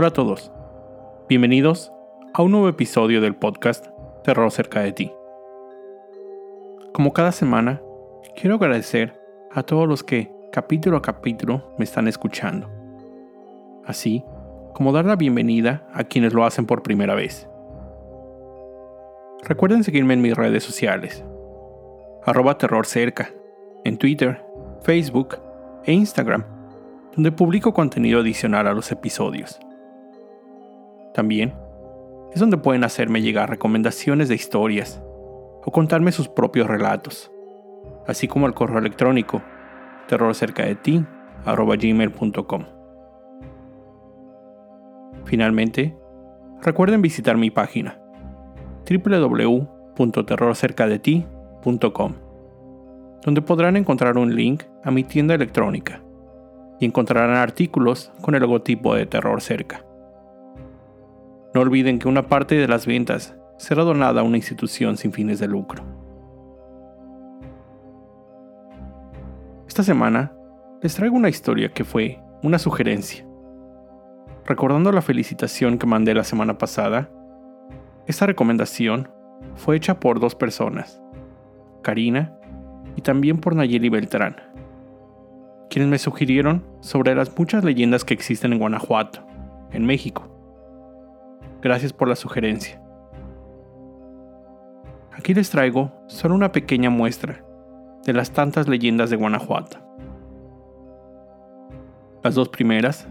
Hola a todos. Bienvenidos a un nuevo episodio del podcast Terror cerca de ti. Como cada semana, quiero agradecer a todos los que capítulo a capítulo me están escuchando. Así como dar la bienvenida a quienes lo hacen por primera vez. Recuerden seguirme en mis redes sociales. Arroba terror cerca, en Twitter, Facebook e Instagram, donde publico contenido adicional a los episodios. También es donde pueden hacerme llegar recomendaciones de historias o contarme sus propios relatos, así como el correo electrónico terrorcercadeti@gmail.com. Finalmente, recuerden visitar mi página www.terrorcercadeti.com, donde podrán encontrar un link a mi tienda electrónica y encontrarán artículos con el logotipo de Terror Cerca. No olviden que una parte de las ventas será donada a una institución sin fines de lucro. Esta semana les traigo una historia que fue una sugerencia. Recordando la felicitación que mandé la semana pasada, esta recomendación fue hecha por dos personas, Karina y también por Nayeli Beltrán, quienes me sugirieron sobre las muchas leyendas que existen en Guanajuato, en México, Gracias por la sugerencia. Aquí les traigo solo una pequeña muestra de las tantas leyendas de Guanajuato. Las dos primeras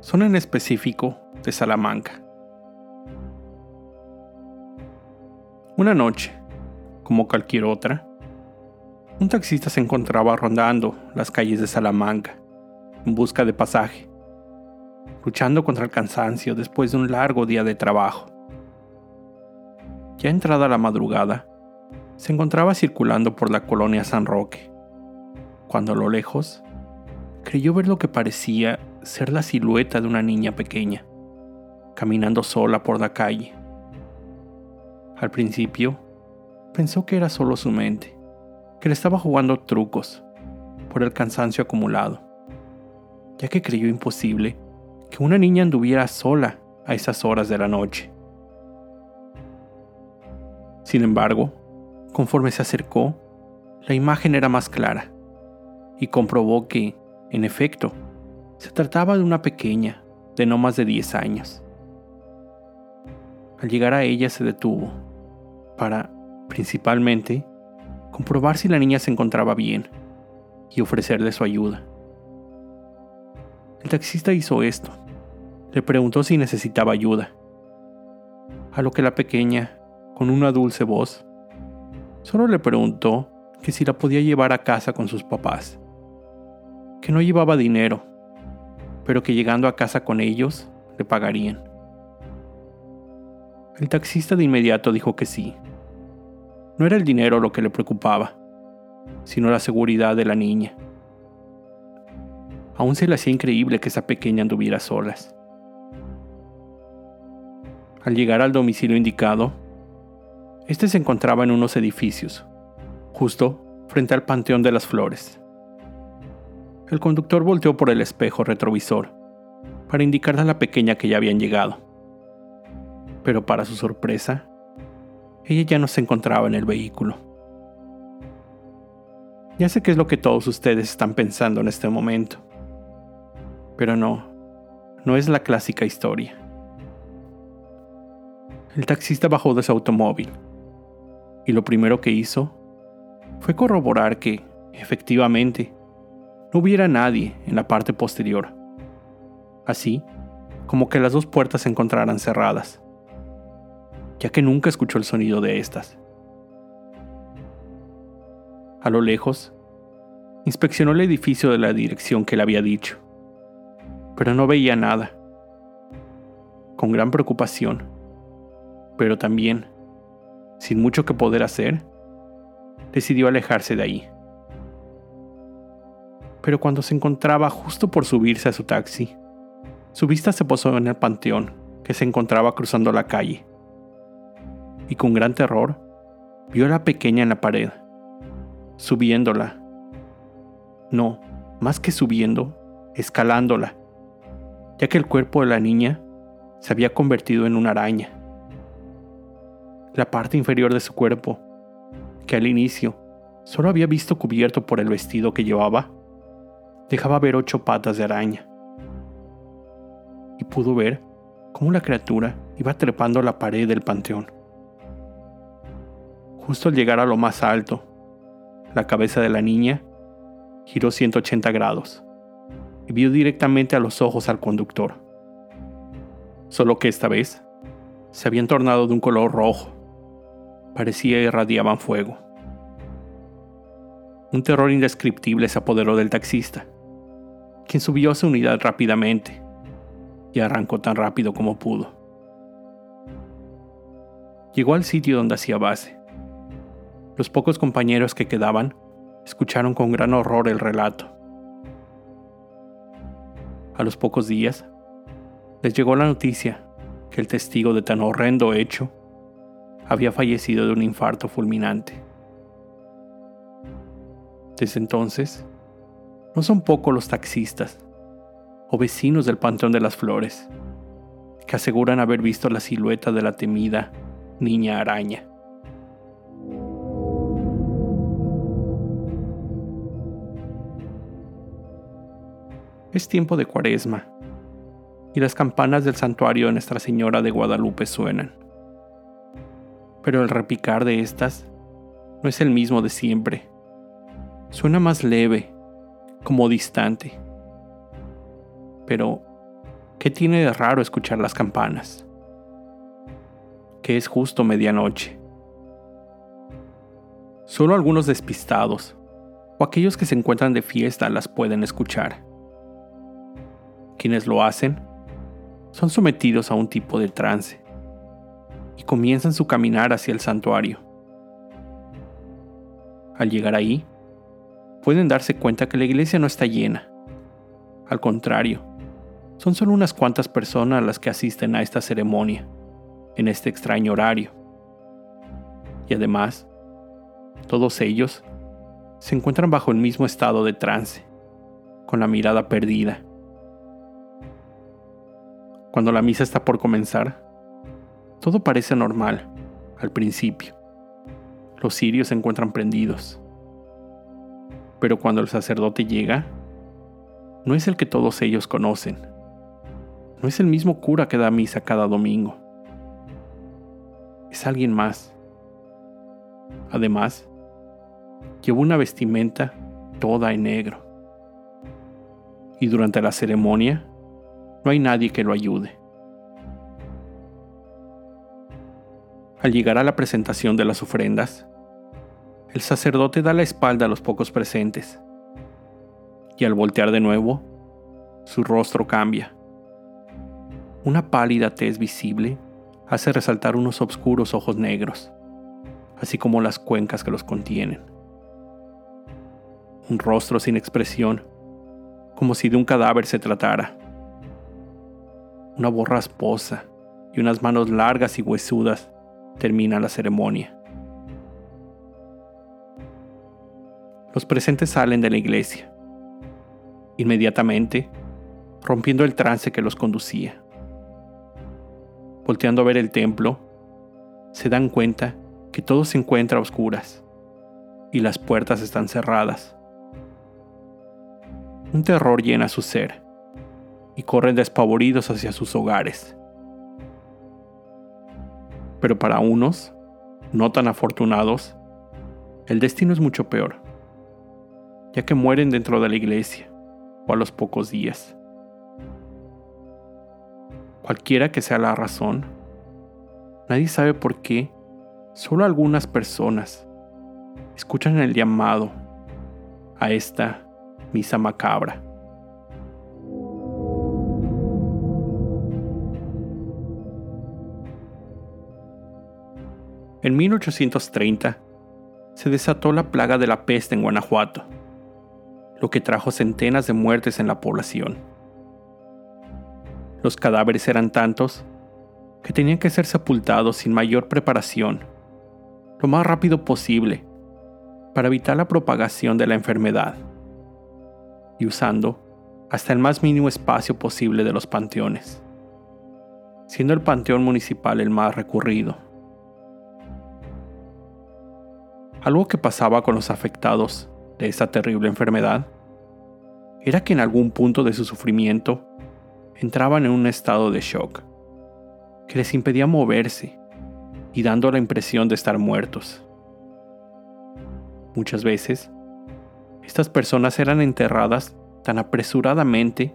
son en específico de Salamanca. Una noche, como cualquier otra, un taxista se encontraba rondando las calles de Salamanca en busca de pasaje luchando contra el cansancio después de un largo día de trabajo. Ya entrada la madrugada, se encontraba circulando por la colonia San Roque, cuando a lo lejos creyó ver lo que parecía ser la silueta de una niña pequeña, caminando sola por la calle. Al principio, pensó que era solo su mente, que le estaba jugando trucos por el cansancio acumulado, ya que creyó imposible que una niña anduviera sola a esas horas de la noche. Sin embargo, conforme se acercó, la imagen era más clara y comprobó que, en efecto, se trataba de una pequeña de no más de 10 años. Al llegar a ella se detuvo para, principalmente, comprobar si la niña se encontraba bien y ofrecerle su ayuda. El taxista hizo esto. Le preguntó si necesitaba ayuda. A lo que la pequeña, con una dulce voz, solo le preguntó que si la podía llevar a casa con sus papás. Que no llevaba dinero, pero que llegando a casa con ellos le pagarían. El taxista de inmediato dijo que sí. No era el dinero lo que le preocupaba, sino la seguridad de la niña. Aún se le hacía increíble que esa pequeña anduviera solas. Al llegar al domicilio indicado, este se encontraba en unos edificios, justo frente al Panteón de las Flores. El conductor volteó por el espejo retrovisor para indicarle a la pequeña que ya habían llegado. Pero para su sorpresa, ella ya no se encontraba en el vehículo. Ya sé qué es lo que todos ustedes están pensando en este momento. Pero no, no es la clásica historia. El taxista bajó de su automóvil y lo primero que hizo fue corroborar que, efectivamente, no hubiera nadie en la parte posterior, así como que las dos puertas se encontraran cerradas, ya que nunca escuchó el sonido de estas. A lo lejos, inspeccionó el edificio de la dirección que le había dicho pero no veía nada. Con gran preocupación, pero también, sin mucho que poder hacer, decidió alejarse de ahí. Pero cuando se encontraba justo por subirse a su taxi, su vista se posó en el panteón que se encontraba cruzando la calle. Y con gran terror, vio a la pequeña en la pared, subiéndola. No, más que subiendo, escalándola ya que el cuerpo de la niña se había convertido en una araña. La parte inferior de su cuerpo, que al inicio solo había visto cubierto por el vestido que llevaba, dejaba ver ocho patas de araña. Y pudo ver cómo la criatura iba trepando la pared del panteón. Justo al llegar a lo más alto, la cabeza de la niña giró 180 grados y vio directamente a los ojos al conductor. Solo que esta vez se habían tornado de un color rojo. Parecía irradiaban fuego. Un terror indescriptible se apoderó del taxista, quien subió a su unidad rápidamente y arrancó tan rápido como pudo. Llegó al sitio donde hacía base. Los pocos compañeros que quedaban escucharon con gran horror el relato. A los pocos días, les llegó la noticia que el testigo de tan horrendo hecho había fallecido de un infarto fulminante. Desde entonces, no son pocos los taxistas o vecinos del Panteón de las Flores que aseguran haber visto la silueta de la temida niña araña. Es tiempo de cuaresma y las campanas del santuario de Nuestra Señora de Guadalupe suenan. Pero el repicar de estas no es el mismo de siempre. Suena más leve, como distante. Pero, ¿qué tiene de raro escuchar las campanas? Que es justo medianoche. Solo algunos despistados o aquellos que se encuentran de fiesta las pueden escuchar quienes lo hacen son sometidos a un tipo de trance y comienzan su caminar hacia el santuario. Al llegar ahí, pueden darse cuenta que la iglesia no está llena. Al contrario, son solo unas cuantas personas las que asisten a esta ceremonia, en este extraño horario. Y además, todos ellos se encuentran bajo el mismo estado de trance, con la mirada perdida cuando la misa está por comenzar, todo parece normal al principio. Los cirios se encuentran prendidos. Pero cuando el sacerdote llega, no es el que todos ellos conocen. No es el mismo cura que da misa cada domingo. Es alguien más. Además, lleva una vestimenta toda en negro. Y durante la ceremonia, no hay nadie que lo ayude. Al llegar a la presentación de las ofrendas, el sacerdote da la espalda a los pocos presentes, y al voltear de nuevo, su rostro cambia. Una pálida tez visible hace resaltar unos oscuros ojos negros, así como las cuencas que los contienen. Un rostro sin expresión, como si de un cadáver se tratara una voz rasposa y unas manos largas y huesudas termina la ceremonia. Los presentes salen de la iglesia, inmediatamente rompiendo el trance que los conducía. Volteando a ver el templo, se dan cuenta que todo se encuentra a oscuras y las puertas están cerradas. Un terror llena su ser y corren despavoridos hacia sus hogares. Pero para unos, no tan afortunados, el destino es mucho peor, ya que mueren dentro de la iglesia o a los pocos días. Cualquiera que sea la razón, nadie sabe por qué solo algunas personas escuchan el llamado a esta misa macabra. En 1830 se desató la plaga de la peste en Guanajuato, lo que trajo centenas de muertes en la población. Los cadáveres eran tantos que tenían que ser sepultados sin mayor preparación, lo más rápido posible, para evitar la propagación de la enfermedad, y usando hasta el más mínimo espacio posible de los panteones, siendo el panteón municipal el más recurrido. Algo que pasaba con los afectados de esta terrible enfermedad era que en algún punto de su sufrimiento entraban en un estado de shock que les impedía moverse y dando la impresión de estar muertos. Muchas veces, estas personas eran enterradas tan apresuradamente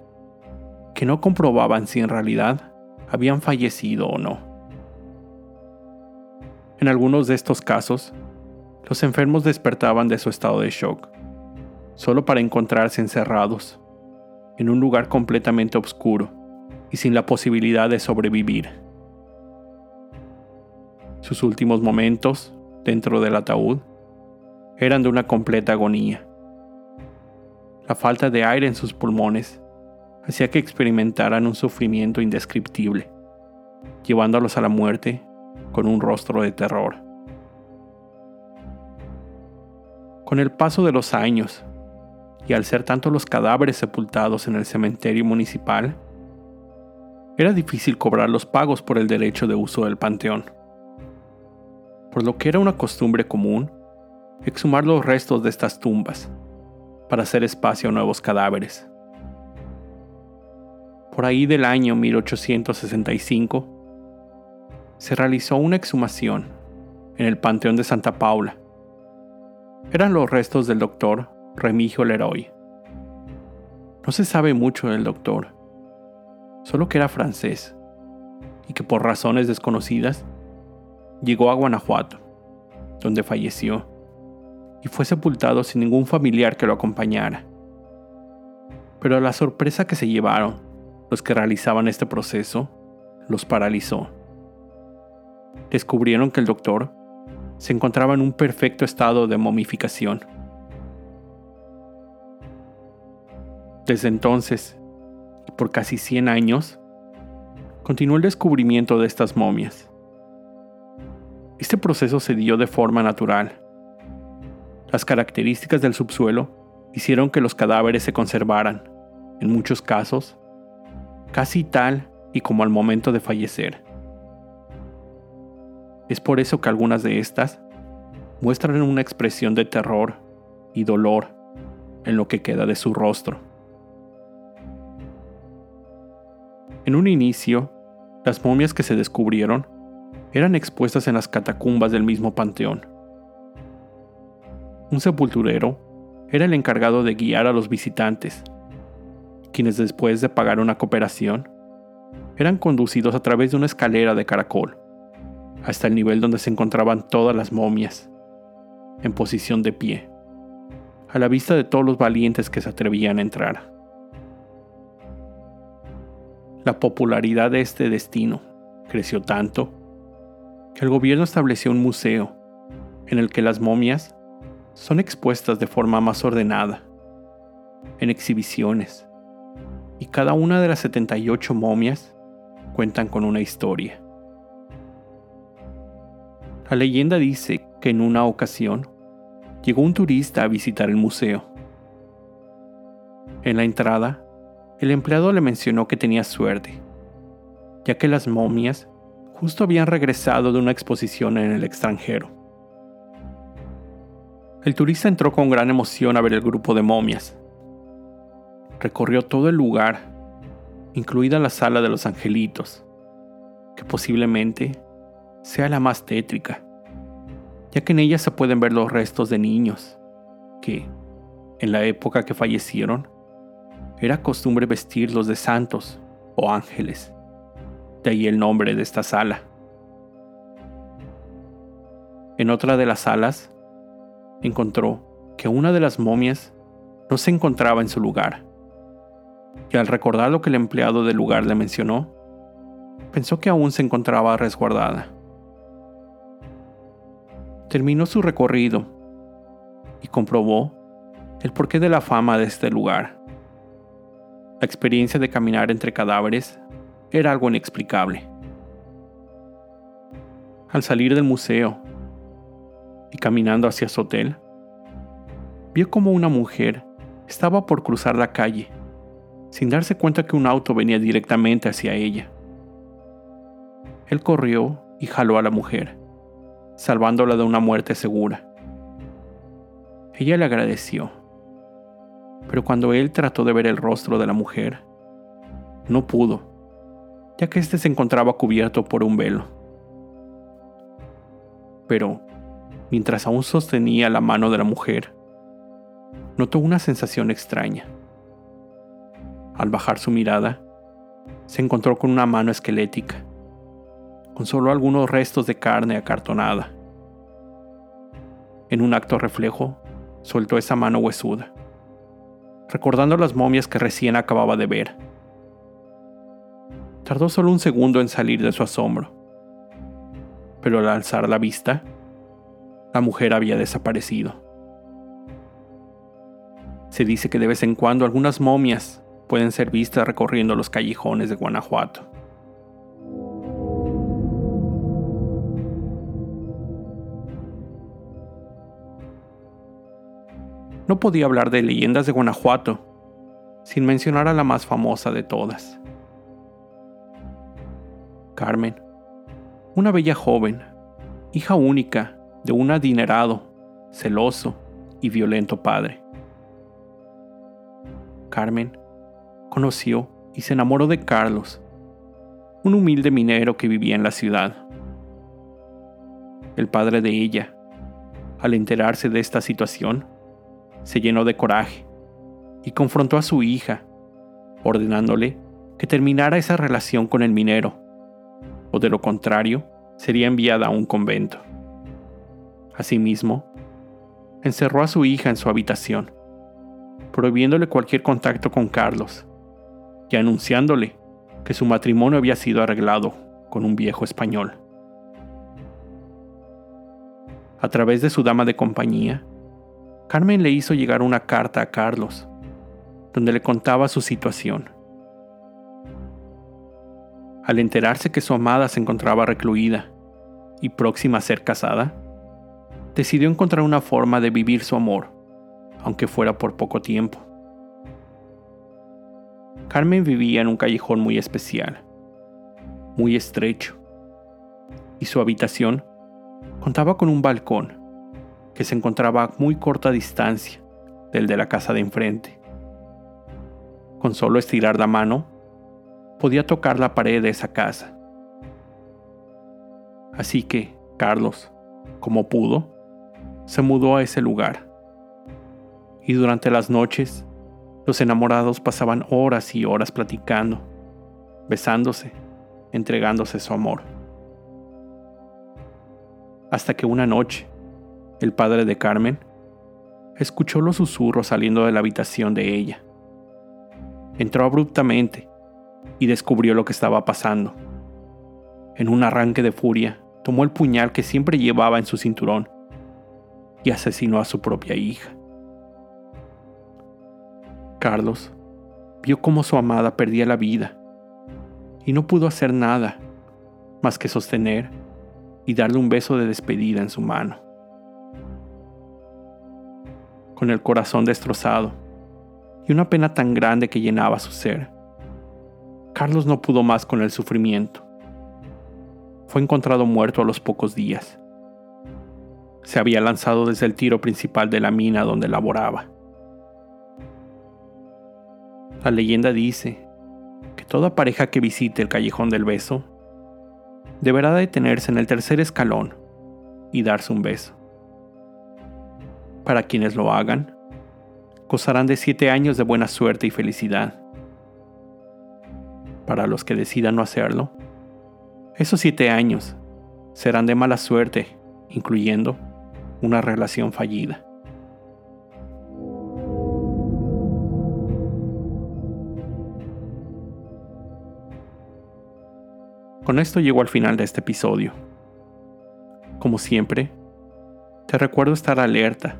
que no comprobaban si en realidad habían fallecido o no. En algunos de estos casos, los enfermos despertaban de su estado de shock, solo para encontrarse encerrados en un lugar completamente oscuro y sin la posibilidad de sobrevivir. Sus últimos momentos, dentro del ataúd, eran de una completa agonía. La falta de aire en sus pulmones hacía que experimentaran un sufrimiento indescriptible, llevándolos a la muerte con un rostro de terror. Con el paso de los años, y al ser tanto los cadáveres sepultados en el cementerio municipal, era difícil cobrar los pagos por el derecho de uso del panteón. Por lo que era una costumbre común exhumar los restos de estas tumbas para hacer espacio a nuevos cadáveres. Por ahí del año 1865, se realizó una exhumación en el Panteón de Santa Paula. Eran los restos del doctor Remigio Leroy. No se sabe mucho del doctor, solo que era francés y que por razones desconocidas llegó a Guanajuato, donde falleció y fue sepultado sin ningún familiar que lo acompañara. Pero la sorpresa que se llevaron los que realizaban este proceso los paralizó. Descubrieron que el doctor se encontraba en un perfecto estado de momificación. Desde entonces, por casi 100 años, continuó el descubrimiento de estas momias. Este proceso se dio de forma natural las características del subsuelo hicieron que los cadáveres se conservaran, en muchos casos, casi tal y como al momento de fallecer. Es por eso que algunas de estas muestran una expresión de terror y dolor en lo que queda de su rostro. En un inicio, las momias que se descubrieron eran expuestas en las catacumbas del mismo panteón un sepulturero, era el encargado de guiar a los visitantes, quienes después de pagar una cooperación, eran conducidos a través de una escalera de caracol, hasta el nivel donde se encontraban todas las momias, en posición de pie, a la vista de todos los valientes que se atrevían a entrar. La popularidad de este destino creció tanto que el gobierno estableció un museo en el que las momias son expuestas de forma más ordenada, en exhibiciones, y cada una de las 78 momias cuentan con una historia. La leyenda dice que en una ocasión llegó un turista a visitar el museo. En la entrada, el empleado le mencionó que tenía suerte, ya que las momias justo habían regresado de una exposición en el extranjero. El turista entró con gran emoción a ver el grupo de momias. Recorrió todo el lugar, incluida la sala de los angelitos, que posiblemente sea la más tétrica, ya que en ella se pueden ver los restos de niños, que, en la época que fallecieron, era costumbre vestirlos de santos o ángeles. De ahí el nombre de esta sala. En otra de las salas encontró que una de las momias no se encontraba en su lugar. Y al recordar lo que el empleado del lugar le mencionó, pensó que aún se encontraba resguardada. Terminó su recorrido y comprobó el porqué de la fama de este lugar. La experiencia de caminar entre cadáveres era algo inexplicable. Al salir del museo y caminando hacia su hotel, vio como una mujer estaba por cruzar la calle, sin darse cuenta que un auto venía directamente hacia ella. Él corrió y jaló a la mujer, salvándola de una muerte segura. Ella le agradeció, pero cuando él trató de ver el rostro de la mujer, no pudo, ya que éste se encontraba cubierto por un velo. Pero, mientras aún sostenía la mano de la mujer, notó una sensación extraña. Al bajar su mirada, se encontró con una mano esquelética, con solo algunos restos de carne acartonada. En un acto reflejo, soltó esa mano huesuda, recordando las momias que recién acababa de ver. Tardó solo un segundo en salir de su asombro, pero al alzar la vista, la mujer había desaparecido. Se dice que de vez en cuando algunas momias pueden ser vistas recorriendo los callejones de Guanajuato. No podía hablar de leyendas de Guanajuato sin mencionar a la más famosa de todas. Carmen, una bella joven, hija única de un adinerado, celoso y violento padre. Carmen conoció y se enamoró de Carlos, un humilde minero que vivía en la ciudad. El padre de ella, al enterarse de esta situación, se llenó de coraje y confrontó a su hija, ordenándole que terminara esa relación con el minero, o de lo contrario, sería enviada a un convento. Asimismo, encerró a su hija en su habitación prohibiéndole cualquier contacto con Carlos y anunciándole que su matrimonio había sido arreglado con un viejo español. A través de su dama de compañía, Carmen le hizo llegar una carta a Carlos, donde le contaba su situación. Al enterarse que su amada se encontraba recluida y próxima a ser casada, decidió encontrar una forma de vivir su amor aunque fuera por poco tiempo. Carmen vivía en un callejón muy especial, muy estrecho, y su habitación contaba con un balcón que se encontraba a muy corta distancia del de la casa de enfrente. Con solo estirar la mano, podía tocar la pared de esa casa. Así que Carlos, como pudo, se mudó a ese lugar y durante las noches los enamorados pasaban horas y horas platicando, besándose, entregándose su amor. Hasta que una noche, el padre de Carmen escuchó los susurros saliendo de la habitación de ella. Entró abruptamente y descubrió lo que estaba pasando. En un arranque de furia, tomó el puñal que siempre llevaba en su cinturón y asesinó a su propia hija. Carlos vio cómo su amada perdía la vida y no pudo hacer nada más que sostener y darle un beso de despedida en su mano. Con el corazón destrozado y una pena tan grande que llenaba su ser, Carlos no pudo más con el sufrimiento. Fue encontrado muerto a los pocos días. Se había lanzado desde el tiro principal de la mina donde laboraba. La leyenda dice que toda pareja que visite el callejón del beso deberá detenerse en el tercer escalón y darse un beso. Para quienes lo hagan, gozarán de siete años de buena suerte y felicidad. Para los que decidan no hacerlo, esos siete años serán de mala suerte, incluyendo una relación fallida. Con esto llego al final de este episodio. Como siempre, te recuerdo estar alerta